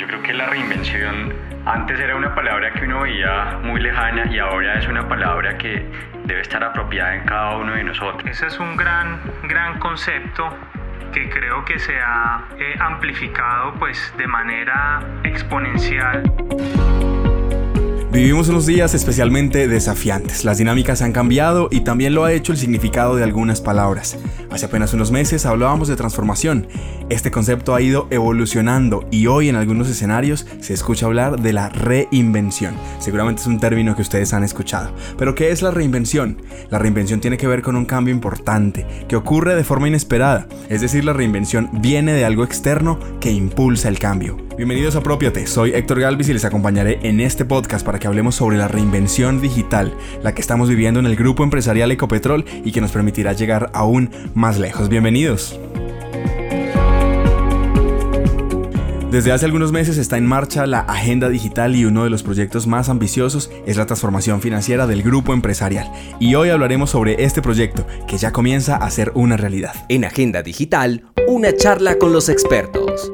Yo creo que la reinvención antes era una palabra que uno veía muy lejana y ahora es una palabra que debe estar apropiada en cada uno de nosotros. Ese es un gran, gran concepto que creo que se ha eh, amplificado pues de manera exponencial. Vivimos unos días especialmente desafiantes. Las dinámicas han cambiado y también lo ha hecho el significado de algunas palabras. Hace apenas unos meses hablábamos de transformación. Este concepto ha ido evolucionando y hoy en algunos escenarios se escucha hablar de la reinvención. Seguramente es un término que ustedes han escuchado. Pero ¿qué es la reinvención? La reinvención tiene que ver con un cambio importante que ocurre de forma inesperada. Es decir, la reinvención viene de algo externo que impulsa el cambio. Bienvenidos a Propiate, soy Héctor Galvis y les acompañaré en este podcast para que hablemos sobre la reinvención digital, la que estamos viviendo en el grupo empresarial Ecopetrol y que nos permitirá llegar aún más lejos. Bienvenidos. Desde hace algunos meses está en marcha la Agenda Digital y uno de los proyectos más ambiciosos es la transformación financiera del grupo empresarial. Y hoy hablaremos sobre este proyecto que ya comienza a ser una realidad. En Agenda Digital, una charla con los expertos.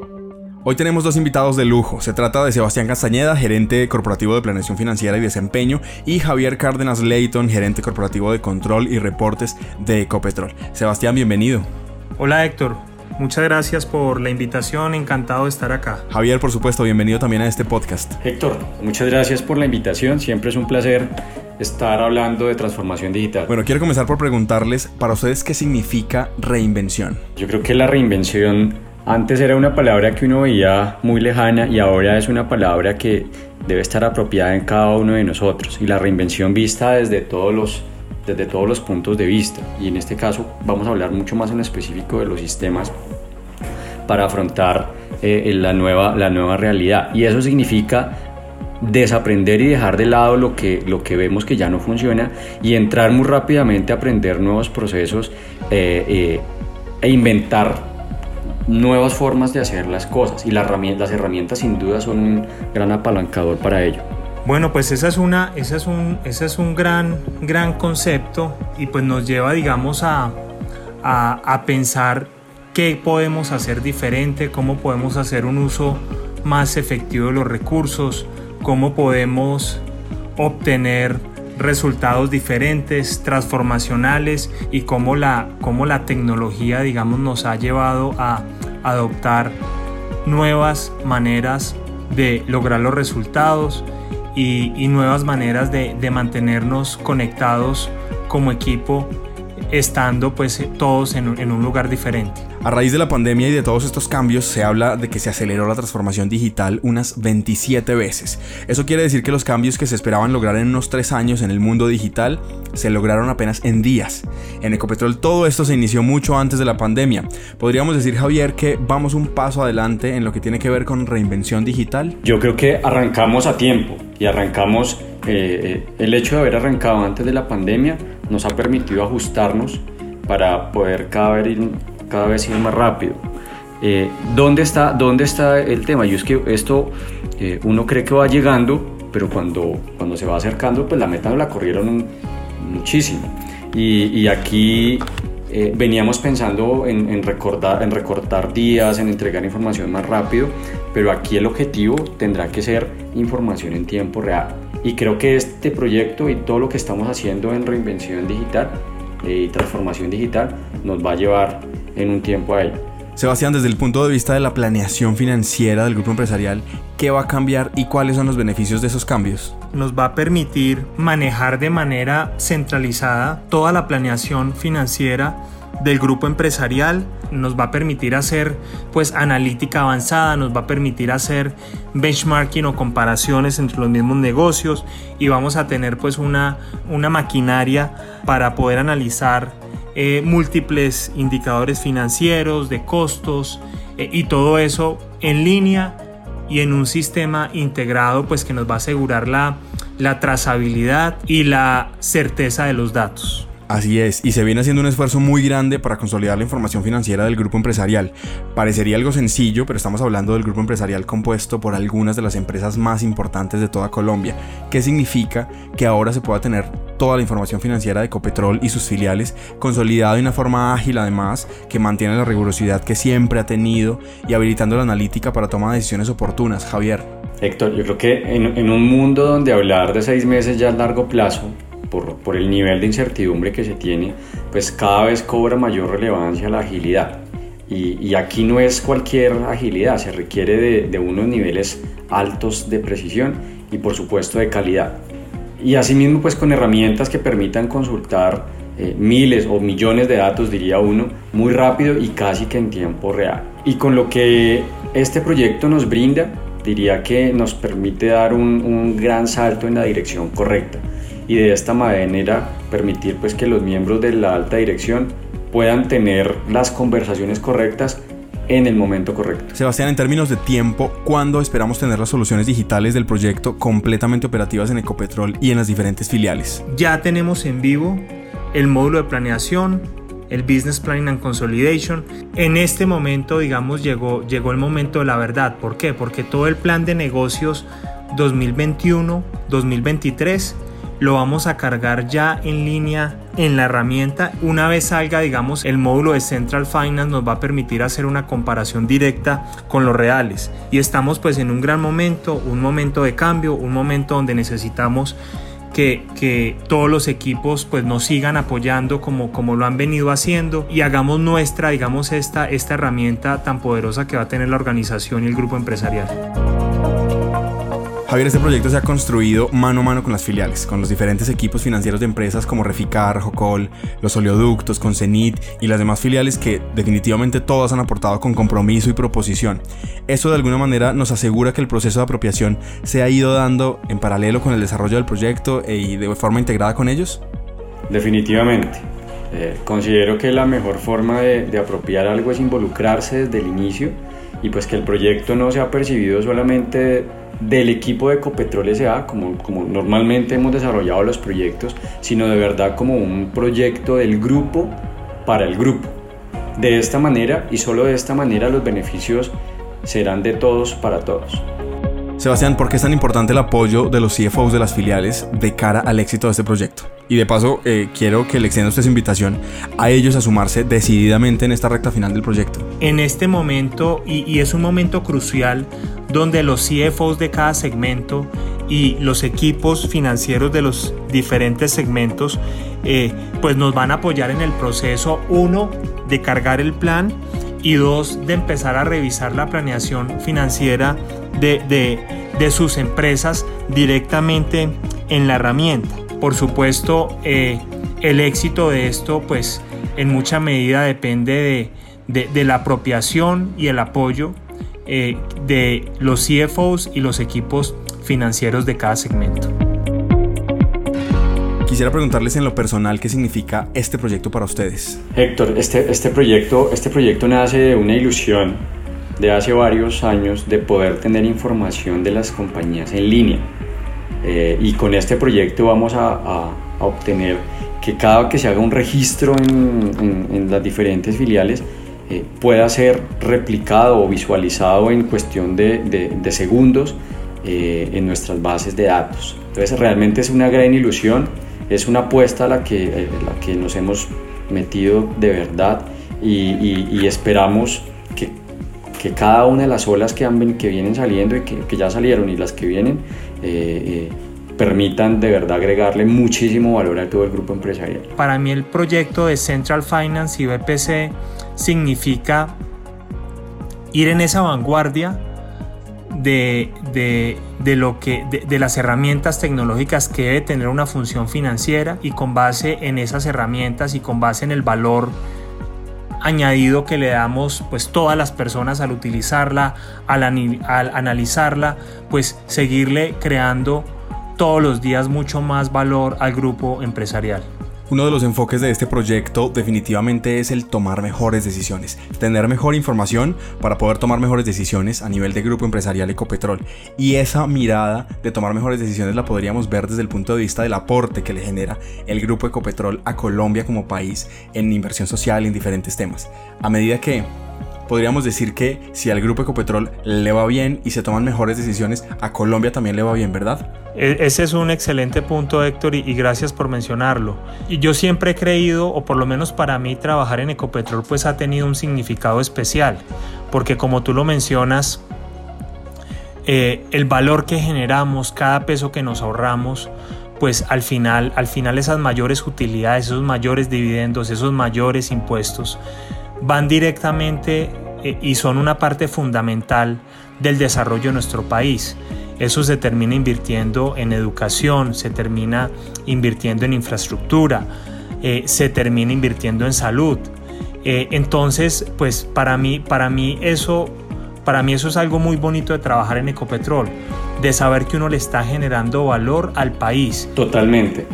Hoy tenemos dos invitados de lujo. Se trata de Sebastián Castañeda, gerente corporativo de planeación financiera y desempeño, y Javier Cárdenas Leighton, gerente corporativo de control y reportes de Ecopetrol. Sebastián, bienvenido. Hola Héctor, Muchas gracias por la invitación, encantado de estar acá. Javier, por supuesto, bienvenido también a este podcast. Héctor, muchas gracias por la invitación, siempre es un placer estar hablando de transformación digital. Bueno, quiero comenzar por preguntarles para ustedes qué significa reinvención. Yo creo que la reinvención antes era una palabra que uno veía muy lejana y ahora es una palabra que debe estar apropiada en cada uno de nosotros y la reinvención vista desde todos los, desde todos los puntos de vista. Y en este caso vamos a hablar mucho más en específico de los sistemas para afrontar eh, la, nueva, la nueva realidad. Y eso significa desaprender y dejar de lado lo que, lo que vemos que ya no funciona y entrar muy rápidamente a aprender nuevos procesos eh, eh, e inventar nuevas formas de hacer las cosas y las herramientas, sin duda son un gran apalancador para ello. Bueno, pues esa es, una, esa es, un, ese es un gran, gran concepto y pues nos lleva, digamos, a, a, a pensar qué podemos hacer diferente, cómo podemos hacer un uso más efectivo de los recursos, cómo podemos obtener resultados diferentes, transformacionales y cómo la, cómo la tecnología, digamos, nos ha llevado a adoptar nuevas maneras de lograr los resultados y, nuevas maneras de, mantenernos conectados como equipo estando pues todos en un lugar diferente. A raíz de la pandemia y de todos estos cambios, se habla de que se aceleró la transformación digital unas 27 veces. Eso quiere decir que los cambios que se esperaban lograr en unos 3 años en el mundo digital se lograron apenas en días. En Ecopetrol todo esto se inició mucho antes de la pandemia. Podríamos decir, Javier, que vamos un paso adelante en lo que tiene que ver con reinvención digital. Yo creo que arrancamos a tiempo y arrancamos, eh, eh, el hecho de haber arrancado antes de la pandemia nos ha permitido ajustarnos para poder cada vez ir cada vez ir más rápido. Eh, ¿dónde, está, ¿Dónde está el tema? Y es que esto eh, uno cree que va llegando, pero cuando, cuando se va acercando, pues la meta no la corrieron muchísimo. Y, y aquí eh, veníamos pensando en, en, recordar, en recortar días, en entregar información más rápido, pero aquí el objetivo tendrá que ser información en tiempo real. Y creo que este proyecto y todo lo que estamos haciendo en reinvención digital y transformación digital nos va a llevar en un tiempo a Sebastián, desde el punto de vista de la planeación financiera del grupo empresarial, ¿qué va a cambiar y cuáles son los beneficios de esos cambios? Nos va a permitir manejar de manera centralizada toda la planeación financiera del grupo empresarial, nos va a permitir hacer pues analítica avanzada, nos va a permitir hacer benchmarking o comparaciones entre los mismos negocios y vamos a tener pues una, una maquinaria para poder analizar eh, múltiples indicadores financieros, de costos eh, y todo eso en línea y en un sistema integrado pues que nos va a asegurar la, la trazabilidad y la certeza de los datos. Así es, y se viene haciendo un esfuerzo muy grande para consolidar la información financiera del grupo empresarial. Parecería algo sencillo, pero estamos hablando del grupo empresarial compuesto por algunas de las empresas más importantes de toda Colombia. ¿Qué significa que ahora se pueda tener toda la información financiera de Ecopetrol y sus filiales consolidada de una forma ágil además, que mantiene la rigurosidad que siempre ha tenido y habilitando la analítica para tomar decisiones oportunas? Javier. Héctor, yo creo que en, en un mundo donde hablar de seis meses ya a largo plazo por, el nivel de incertidumbre que se tiene, pues cada vez cobra mayor relevancia la agilidad. Y, aquí no es cualquier agilidad, se requiere de, unos niveles altos de precisión y por supuesto de calidad. Y asimismo pues con herramientas que permitan consultar eh, miles o millones de datos, diría uno, muy rápido y casi que en tiempo real. Y con lo que este proyecto nos brinda, diría que nos permite dar un gran salto en la dirección correcta y de esta manera permitir pues que los miembros de la alta dirección puedan tener las conversaciones correctas en el momento correcto. Sebastián, en términos de tiempo, ¿cuándo esperamos tener las soluciones digitales del proyecto completamente operativas en Ecopetrol y en las diferentes filiales? Ya tenemos en vivo el módulo de planeación, el Business Planning and Consolidation. En este momento, digamos, llegó, llegó el momento de la verdad. ¿Por qué? Porque todo el plan de negocios 2021-2023 lo vamos a cargar ya en línea en la herramienta. Una vez salga, digamos, el módulo de Central Finance nos va a permitir hacer una comparación directa con los reales. Y estamos pues en un gran momento, un momento de cambio, un momento donde necesitamos que, que, todos los equipos pues nos sigan apoyando como, como lo han venido haciendo y hagamos nuestra, digamos, esta, esta herramienta tan poderosa que va a tener la organización y el grupo empresarial. Javier, este proyecto se ha construido mano a mano con las filiales, con los diferentes equipos financieros de empresas como Reficar, Jocol, los oleoductos, con Cenit y las demás filiales que definitivamente todas han aportado con compromiso y proposición. Esto de alguna manera nos asegura que el proceso de apropiación se ha ido dando en paralelo con el desarrollo del proyecto y de forma integrada con ellos. Definitivamente. Eh, considero que la mejor forma de, de apropiar algo es involucrarse desde el inicio y pues que el proyecto no se ha percibido solamente del equipo de Ecopetrol S.A., como, como normalmente hemos desarrollado los proyectos, sino de verdad como un proyecto del grupo para el grupo. De esta manera y solo de esta manera los beneficios serán de todos para todos. Sebastián, ¿por qué es tan importante el apoyo de los CFOs de las filiales de cara al éxito de este proyecto? Y de paso, eh, quiero que le extienda usted esa invitación a ellos a sumarse decididamente en esta recta final del proyecto. En este momento, y, y es un momento crucial, donde los CFOs de cada segmento y los equipos financieros de los diferentes segmentos eh, pues nos van a apoyar en el proceso, uno, de cargar el plan y dos, de empezar a revisar la planeación financiera de, de, sus empresas directamente en la herramienta. Por supuesto, eh, el éxito de esto pues en mucha medida depende de, de la apropiación y el apoyo eh, de los CFOs y los equipos financieros de cada segmento. Quisiera preguntarles en lo personal qué significa este proyecto para ustedes. Héctor, este, este, proyecto, este proyecto nace de una ilusión de hace varios años de poder tener información de las compañías en línea. Eh, y con este proyecto vamos a, a, a, obtener que cada que se haga un registro en, en, en las diferentes filiales, eh, pueda ser replicado o visualizado en cuestión de, de, de segundos eh, en nuestras bases de datos. Entonces realmente es una gran ilusión, es una apuesta a la que, eh, la que nos hemos metido de verdad y, esperamos que, que, cada una de las olas que, han, que vienen saliendo y que, que, ya salieron y las que vienen eh, permitan de verdad agregarle muchísimo valor a todo el grupo empresarial. Para mí el proyecto de Central Finance y BPC significa ir en esa vanguardia de, de, de lo que, de, de, las herramientas tecnológicas que debe tener una función financiera y con base en esas herramientas y con base en el valor añadido que le damos pues todas las personas al utilizarla, al, al analizarla, pues seguirle creando todos los días mucho más valor al grupo empresarial. Uno de los enfoques de este proyecto definitivamente es el tomar mejores decisiones, tener mejor información para poder tomar mejores decisiones a nivel de grupo empresarial Ecopetrol. Y esa mirada de tomar mejores decisiones la podríamos ver desde el punto de vista del aporte que le genera el grupo Ecopetrol a Colombia como país en inversión social en diferentes temas. A medida que podríamos decir que si al grupo Ecopetrol le va bien y se toman mejores decisiones, a Colombia también le va bien, ¿verdad? E, ese es un excelente punto, Héctor, y, gracias por mencionarlo. Y yo siempre he creído, o por lo menos para mí, trabajar en Ecopetrol pues ha tenido un significado especial, porque como tú lo mencionas, eh, el valor que generamos, cada peso que nos ahorramos, pues al final, al final esas mayores utilidades, esos mayores dividendos, esos mayores impuestos, van directamente eh, y son una parte fundamental del desarrollo de nuestro país. Eso se termina invirtiendo en educación, se termina invirtiendo en infraestructura, eh, se termina invirtiendo en salud. Eh, entonces, pues para mí, para mí eso, para mí eso es algo muy bonito de trabajar en Ecopetrol, de saber que uno le está generando valor al país. Totalmente.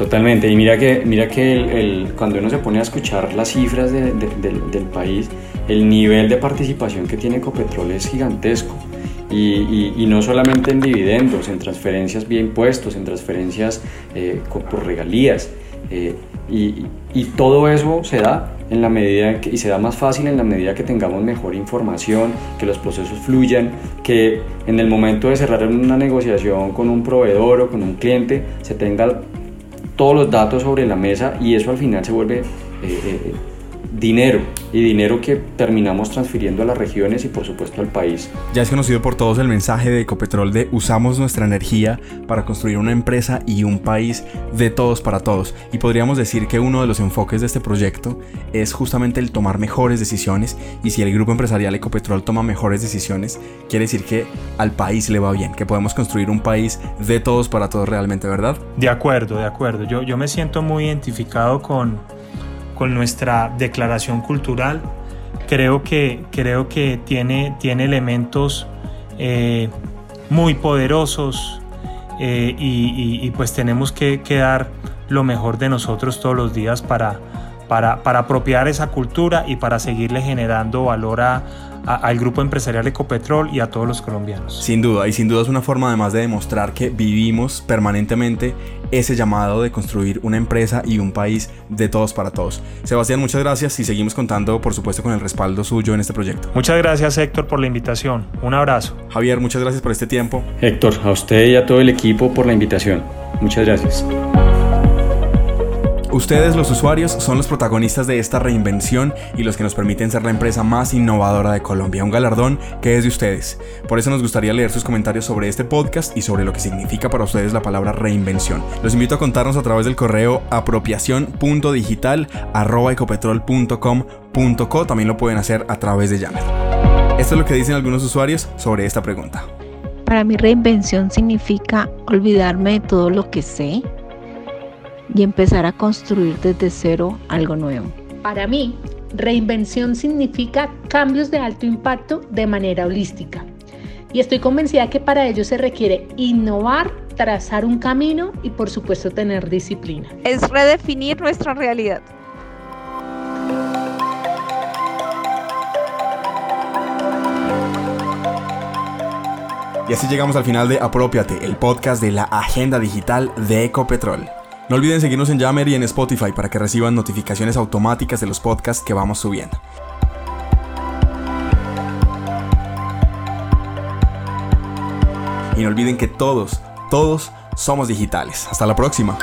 Totalmente, y mira que, mira que el, cuando uno se pone a escuchar las cifras del, del, país, el nivel de participación que tiene Ecopetrol es gigantesco. Y, y, no solamente en dividendos, en transferencias vía impuestos, en transferencias eh, por regalías. Eh, y, y, todo eso se da en la medida que, y se da más fácil en la medida que tengamos mejor información, que los procesos fluyan, que en el momento de cerrar una negociación con un proveedor o con un cliente se tenga todos los datos sobre la mesa y eso al final se vuelve eh, eh, dinero y dinero que terminamos transfiriendo a las regiones y por supuesto al país. Ya es conocido por todos el mensaje de Ecopetrol de usamos nuestra energía para construir una empresa y un país de todos para todos y podríamos decir que uno de los enfoques de este proyecto es justamente el tomar mejores decisiones y si el grupo empresarial Ecopetrol toma mejores decisiones quiere decir que al país le va bien, que podemos construir un país de todos para todos realmente, ¿verdad? De acuerdo, de acuerdo. Yo, yo me siento muy identificado con con nuestra declaración cultural. Creo que, creo que tiene, tiene elementos eh, muy poderosos eh, y, pues tenemos que, que, dar lo mejor de nosotros todos los días para, para, para apropiar esa cultura y para seguirle generando valor a, al grupo empresarial Ecopetrol y a todos los colombianos. Sin duda, y sin duda es una forma además de demostrar que vivimos permanentemente ese llamado de construir una empresa y un país de todos para todos. Sebastián, muchas gracias y seguimos contando, por supuesto, con el respaldo suyo en este proyecto. Muchas gracias, Héctor, por la invitación. Un abrazo. Javier, muchas gracias por este tiempo. Héctor, a usted y a todo el equipo por la invitación. Muchas gracias. Ustedes, los usuarios, son los protagonistas de esta reinvención y los que nos permiten ser la empresa más innovadora de Colombia, un galardón que es de ustedes. Por eso nos gustaría leer sus comentarios sobre este podcast y sobre lo que significa para ustedes la palabra reinvención. Los invito a contarnos a través del correo apropiación.digital.ecopetrol.com.co. También lo pueden hacer a través de Yammer. Esto es lo que dicen algunos usuarios sobre esta pregunta. Para mí reinvención significa olvidarme de todo lo que sé y empezar a construir desde cero algo nuevo. Para mí, reinvención significa cambios de alto impacto de manera holística. Y estoy convencida que para ello se requiere innovar, trazar un camino y por supuesto tener disciplina. Es redefinir nuestra realidad. Y así llegamos al final de Apropiate, el podcast de la agenda digital de Ecopetrol. No olviden seguirnos en Yammer y en Spotify para que reciban notificaciones automáticas de los podcasts que vamos subiendo. Y no olviden que todos, todos somos digitales. Hasta la próxima.